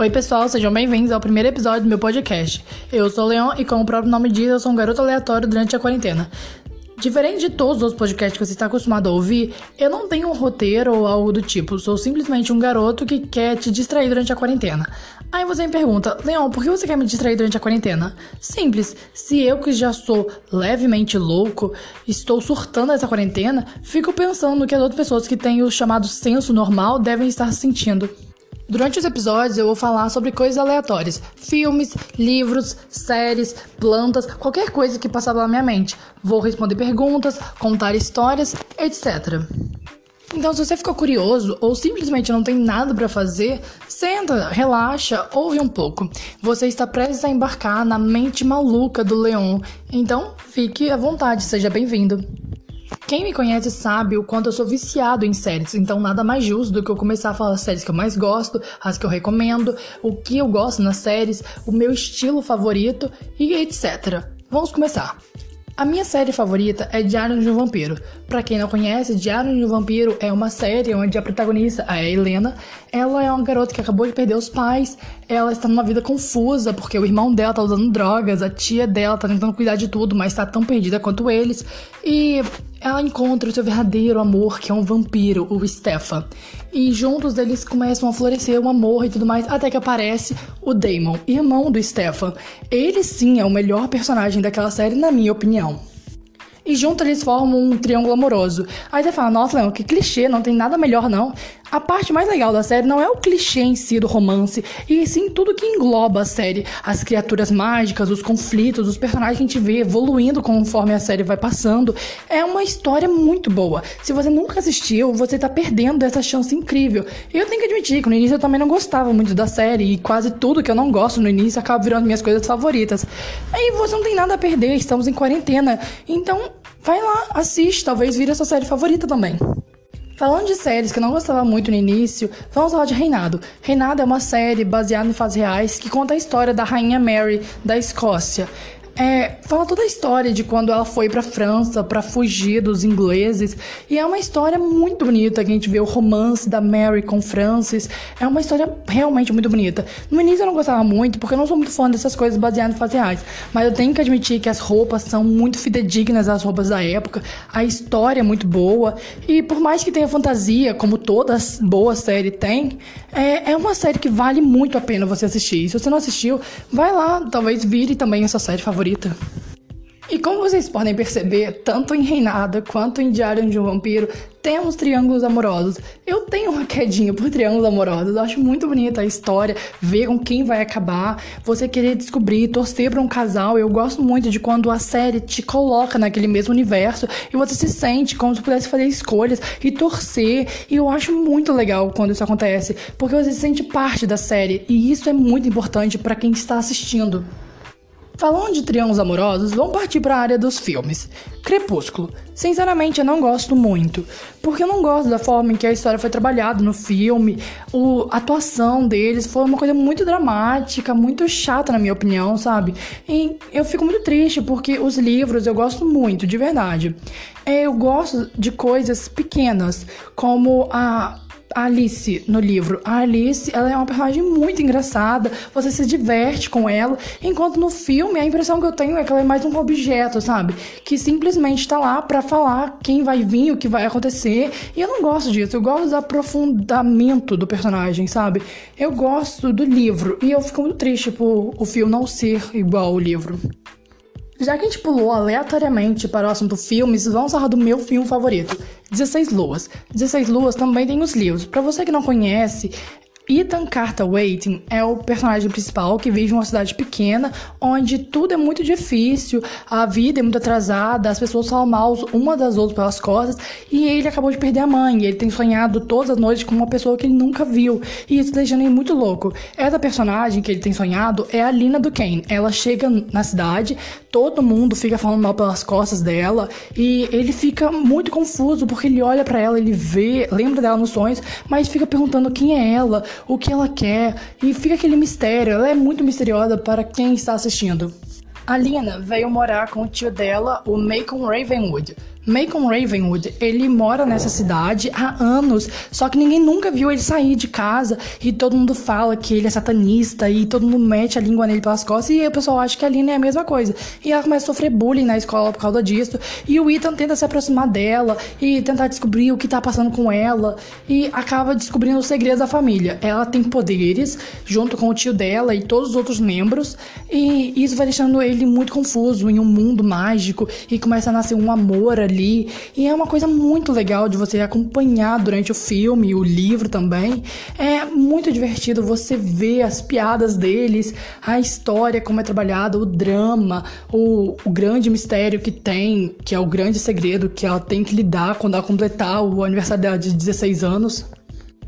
Oi, pessoal, sejam bem-vindos ao primeiro episódio do meu podcast. Eu sou o Leon e, como o próprio nome diz, eu sou um garoto aleatório durante a quarentena. Diferente de todos os podcasts que você está acostumado a ouvir, eu não tenho um roteiro ou algo do tipo, sou simplesmente um garoto que quer te distrair durante a quarentena. Aí você me pergunta, Leon, por que você quer me distrair durante a quarentena? Simples, se eu que já sou levemente louco, estou surtando essa quarentena, fico pensando no que as outras pessoas que têm o chamado senso normal devem estar sentindo. Durante os episódios eu vou falar sobre coisas aleatórias: filmes, livros, séries, plantas, qualquer coisa que passar pela minha mente. Vou responder perguntas, contar histórias, etc. Então, se você ficou curioso ou simplesmente não tem nada para fazer, senta, relaxa, ouve um pouco. Você está prestes a embarcar na mente maluca do Leon. Então, fique à vontade, seja bem-vindo. Quem me conhece sabe o quanto eu sou viciado em séries, então nada mais justo do que eu começar a falar as séries que eu mais gosto, as que eu recomendo, o que eu gosto nas séries, o meu estilo favorito e etc. Vamos começar. A minha série favorita é Diário de um Vampiro. Para quem não conhece, Diário de um Vampiro é uma série onde a protagonista, a Helena, ela é uma garota que acabou de perder os pais, ela está numa vida confusa porque o irmão dela tá usando drogas, a tia dela tá tentando cuidar de tudo, mas tá tão perdida quanto eles. E ela encontra o seu verdadeiro amor, que é um vampiro, o Stefan. E juntos eles começam a florescer um amor e tudo mais, até que aparece o Damon, irmão do Stefan. Ele sim é o melhor personagem daquela série, na minha opinião. E juntos eles formam um triângulo amoroso. Aí você fala, nossa, Leão, que clichê, não tem nada melhor não. A parte mais legal da série não é o clichê em si do romance, e sim tudo que engloba a série. As criaturas mágicas, os conflitos, os personagens que a gente vê evoluindo conforme a série vai passando. É uma história muito boa. Se você nunca assistiu, você tá perdendo essa chance incrível. E eu tenho que admitir que no início eu também não gostava muito da série, e quase tudo que eu não gosto no início acaba virando minhas coisas favoritas. Aí você não tem nada a perder, estamos em quarentena. Então, vai lá, assiste, talvez vire a sua série favorita também. Falando de séries que eu não gostava muito no início, vamos falar de Reinado. Reinado é uma série baseada em fatos reais que conta a história da rainha Mary da Escócia. É, fala toda a história de quando ela foi pra França para fugir dos ingleses. E é uma história muito bonita que a gente vê o romance da Mary com Francis. É uma história realmente muito bonita. No início eu não gostava muito, porque eu não sou muito fã dessas coisas baseadas em fatos reais. Mas eu tenho que admitir que as roupas são muito fidedignas às roupas da época. A história é muito boa. E por mais que tenha fantasia, como toda boa série tem, é, é uma série que vale muito a pena você assistir. E se você não assistiu, vai lá, talvez vire também a sua série favorita favorita. E como vocês podem perceber, tanto em Reinada quanto em Diário de um Vampiro, temos triângulos amorosos. Eu tenho uma quedinha por triângulos amorosos. Eu acho muito bonita a história, ver com quem vai acabar, você querer descobrir, torcer para um casal. Eu gosto muito de quando a série te coloca naquele mesmo universo e você se sente como se pudesse fazer escolhas e torcer. E eu acho muito legal quando isso acontece, porque você se sente parte da série e isso é muito importante para quem está assistindo. Falando de triângulos amorosos, vamos partir para a área dos filmes. Crepúsculo. Sinceramente, eu não gosto muito, porque eu não gosto da forma em que a história foi trabalhada no filme. O, a atuação deles foi uma coisa muito dramática, muito chata, na minha opinião, sabe? E eu fico muito triste, porque os livros eu gosto muito, de verdade. Eu gosto de coisas pequenas, como a Alice no livro. A Alice, ela é uma personagem muito engraçada, você se diverte com ela, enquanto no filme a impressão que eu tenho é que ela é mais um objeto, sabe? Que simplesmente tá lá para falar quem vai vir, o que vai acontecer. E eu não gosto disso, eu gosto do aprofundamento do personagem, sabe? Eu gosto do livro e eu fico muito triste por o filme não ser igual ao livro. Já que a gente pulou aleatoriamente para o assunto filmes, vamos falar do meu filme favorito, 16 Luas. 16 Luas também tem os livros. Para você que não conhece, Ethan Carter Waiting é o personagem principal que vive em uma cidade pequena onde tudo é muito difícil, a vida é muito atrasada, as pessoas falam mal uma das outras pelas costas e ele acabou de perder a mãe. ele tem sonhado todas as noites com uma pessoa que ele nunca viu e isso deixando ele muito louco. Essa personagem que ele tem sonhado é a Lina do Kane. Ela chega na cidade, todo mundo fica falando mal pelas costas dela e ele fica muito confuso porque ele olha para ela, ele vê, lembra dela nos sonhos, mas fica perguntando quem é ela o que ela quer e fica aquele mistério. Ela é muito misteriosa para quem está assistindo. A Lina veio morar com o tio dela, o Macon Ravenwood. Macon Ravenwood, ele mora nessa cidade há anos, só que ninguém nunca viu ele sair de casa e todo mundo fala que ele é satanista e todo mundo mete a língua nele pelas costas e o pessoal acha que a Lina é a mesma coisa. E ela começa a sofrer bullying na escola por causa disso e o Ethan tenta se aproximar dela e tentar descobrir o que tá passando com ela e acaba descobrindo os segredos da família. Ela tem poderes junto com o tio dela e todos os outros membros e isso vai deixando ele muito confuso em um mundo mágico e começa a nascer um amor ali. E é uma coisa muito legal de você acompanhar durante o filme, o livro também. É muito divertido você ver as piadas deles, a história, como é trabalhada, o drama, o, o grande mistério que tem, que é o grande segredo que ela tem que lidar quando ela completar o aniversário dela de 16 anos.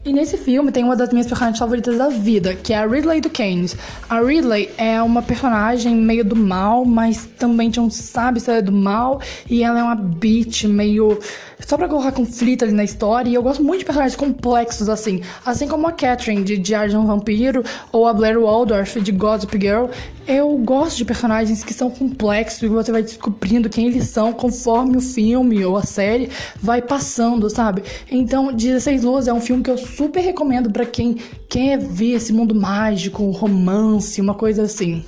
E nesse filme tem uma das minhas personagens favoritas da vida, que é a Ridley do Keynes. A Ridley é uma personagem meio do mal, mas também não sabe se ela é do mal. E ela é uma bitch meio. Só pra colocar conflito ali na história. E eu gosto muito de personagens complexos assim. Assim como a Catherine de Diário de um Vampiro, ou a Blair Waldorf de Gossip Girl. Eu gosto de personagens que são complexos e você vai descobrindo quem eles são conforme o filme ou a série vai passando, sabe? Então, 16 Luas é um filme que eu super recomendo para quem quer ver esse mundo mágico, romance, uma coisa assim.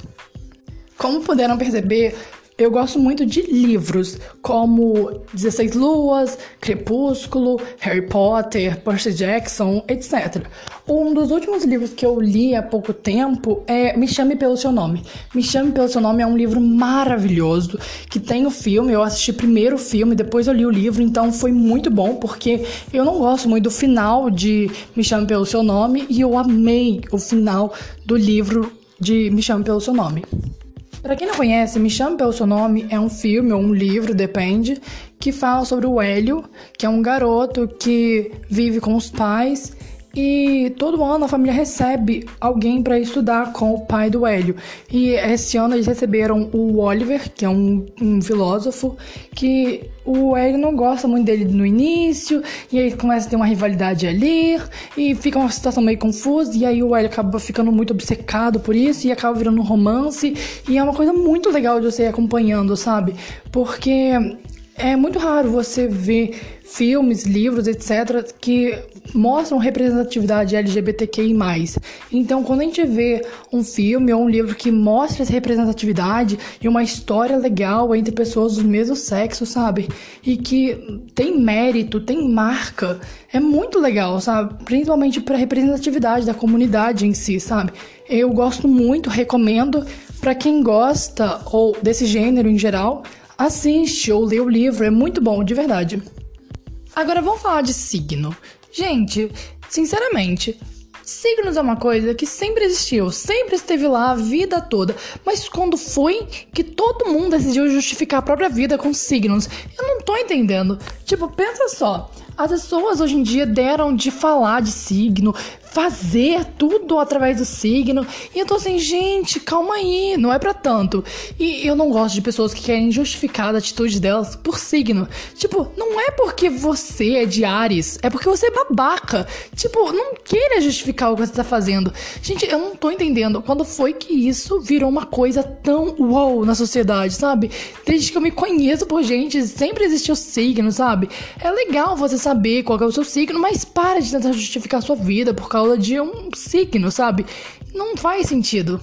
Como puderam perceber, eu gosto muito de livros, como 16 Luas, Crepúsculo, Harry Potter, Percy Jackson, etc. Um dos últimos livros que eu li há pouco tempo é Me Chame Pelo Seu Nome. Me Chame Pelo Seu Nome é um livro maravilhoso, que tem o filme, eu assisti primeiro o filme, depois eu li o livro, então foi muito bom, porque eu não gosto muito do final de Me Chame Pelo Seu Nome, e eu amei o final do livro de Me Chame Pelo Seu Nome. Para quem não conhece, Me Chame Pelo Seu Nome é um filme ou um livro, depende, que fala sobre o Hélio, que é um garoto que vive com os pais e todo ano a família recebe alguém para estudar com o pai do Hélio. E esse ano eles receberam o Oliver, que é um, um filósofo, que o Hélio não gosta muito dele no início, e aí começa a ter uma rivalidade ali, e fica uma situação meio confusa, e aí o Hélio acaba ficando muito obcecado por isso, e acaba virando um romance, e é uma coisa muito legal de você ir acompanhando, sabe? Porque é muito raro você ver filmes, livros, etc., que mostram representatividade LGBTQI. Então, quando a gente vê um filme ou um livro que mostra essa representatividade e uma história legal entre pessoas do mesmo sexo, sabe? E que tem mérito, tem marca, é muito legal, sabe? Principalmente para representatividade da comunidade em si, sabe? Eu gosto muito, recomendo para quem gosta ou desse gênero em geral Assiste ou lê o livro, é muito bom, de verdade. Agora vamos falar de signo. Gente, sinceramente, signos é uma coisa que sempre existiu, sempre esteve lá a vida toda. Mas quando foi que todo mundo decidiu justificar a própria vida com signos? Eu não tô entendendo. Tipo, pensa só. As pessoas hoje em dia deram de falar de signo, fazer tudo através do signo. E eu tô assim, gente, calma aí, não é para tanto. E eu não gosto de pessoas que querem justificar a atitude delas por signo. Tipo, não é porque você é de Ares, é porque você é babaca. Tipo, não queira justificar o que você tá fazendo. Gente, eu não tô entendendo quando foi que isso virou uma coisa tão uau na sociedade, sabe? Desde que eu me conheço por gente, sempre existiu signo, sabe? É legal você saber qual é o seu signo, mas para de tentar justificar sua vida por causa de um signo, sabe? Não faz sentido.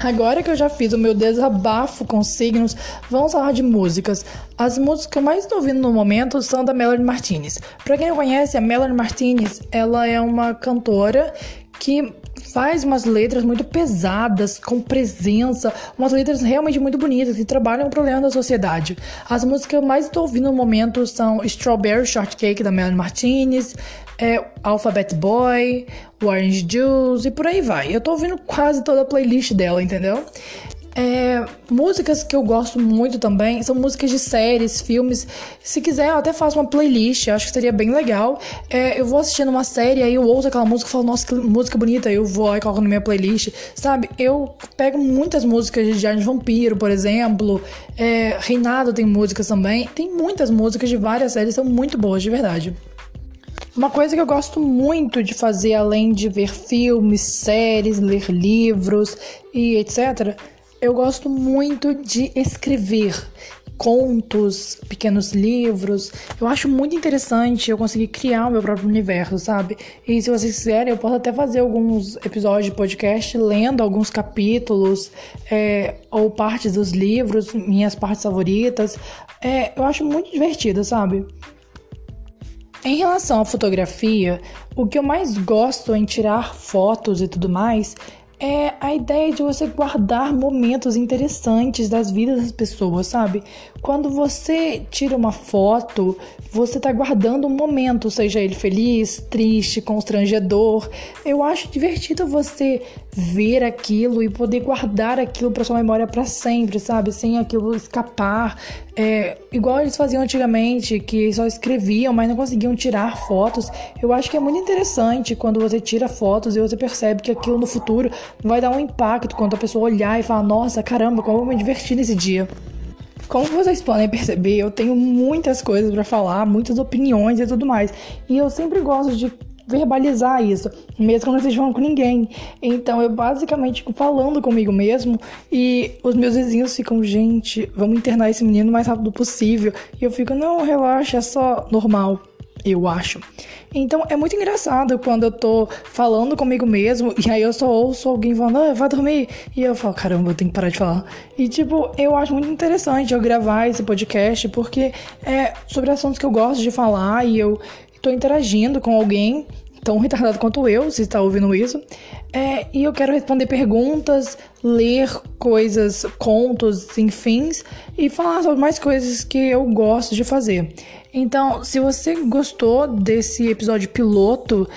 Agora que eu já fiz o meu desabafo com signos, vamos falar de músicas. As músicas que eu mais estou ouvindo no momento são da Melanie Martinez. Para quem não conhece, a Melanie Martinez, ela é uma cantora que faz umas letras muito pesadas, com presença, umas letras realmente muito bonitas que trabalham o problema da sociedade. As músicas que eu mais estou ouvindo no momento são Strawberry Shortcake da Melanie Martinez, é Alphabet Boy, Orange Juice e por aí vai. Eu tô ouvindo quase toda a playlist dela, entendeu? É, músicas que eu gosto muito também são músicas de séries, filmes. Se quiser, eu até faço uma playlist, acho que seria bem legal. É, eu vou assistindo uma série, aí eu ouço aquela música e falo, nossa, que música bonita, eu vou e coloco na minha playlist, sabe? Eu pego muitas músicas de de Vampiro, por exemplo. É, Reinado tem músicas também. Tem muitas músicas de várias séries, são muito boas, de verdade. Uma coisa que eu gosto muito de fazer, além de ver filmes, séries, ler livros e etc., eu gosto muito de escrever. contos, pequenos livros. Eu acho muito interessante eu conseguir criar o meu próprio universo, sabe? E se vocês quiserem, eu posso até fazer alguns episódios de podcast lendo alguns capítulos é, ou partes dos livros, minhas partes favoritas. É, eu acho muito divertido, sabe? Em relação à fotografia, o que eu mais gosto em tirar fotos e tudo mais é a ideia de você guardar momentos interessantes das vidas das pessoas, sabe? Quando você tira uma foto, você tá guardando um momento, seja ele feliz, triste, constrangedor. Eu acho divertido você ver aquilo e poder guardar aquilo para sua memória para sempre, sabe? Sem aquilo escapar. É, igual eles faziam antigamente, que só escreviam, mas não conseguiam tirar fotos. Eu acho que é muito interessante quando você tira fotos e você percebe que aquilo no futuro vai dar um impacto quando a pessoa olhar e falar: Nossa, caramba, como eu me diverti nesse dia. Como vocês podem perceber, eu tenho muitas coisas para falar, muitas opiniões e tudo mais. E eu sempre gosto de verbalizar isso, mesmo quando não esteja falando com ninguém. Então eu basicamente fico falando comigo mesmo e os meus vizinhos ficam, gente, vamos internar esse menino o mais rápido possível. E eu fico, não, relaxa, é só normal eu acho. Então é muito engraçado quando eu tô falando comigo mesmo e aí eu só ouço alguém falando, ah, vai dormir. E eu falo, caramba, eu tenho que parar de falar. E tipo, eu acho muito interessante eu gravar esse podcast porque é sobre assuntos que eu gosto de falar e eu tô interagindo com alguém tão retardado quanto eu, se está ouvindo isso. É, e eu quero responder perguntas, ler coisas, contos, enfim, e falar sobre mais coisas que eu gosto de fazer. Então, se você gostou desse episódio piloto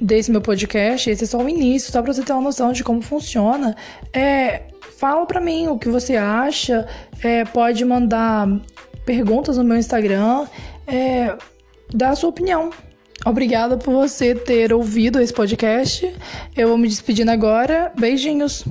desse meu podcast, esse é só o início, só pra você ter uma noção de como funciona. É, fala pra mim o que você acha, é, pode mandar perguntas no meu Instagram, é, dá a sua opinião. Obrigada por você ter ouvido esse podcast. Eu vou me despedindo agora. Beijinhos.